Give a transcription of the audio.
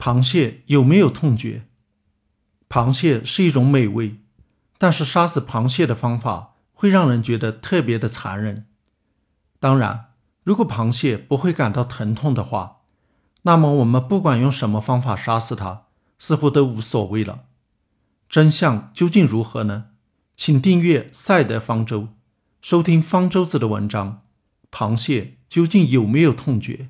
螃蟹有没有痛觉？螃蟹是一种美味但是杀死螃蟹的方法会让人觉得特别的残忍。当然如果螃蟹不会感到疼痛的话那么我们不管用什么方法杀死它似乎都无所谓了。真相究竟如何呢？请订阅赛德方舟收听方舟子的文章螃蟹究竟有没有痛觉？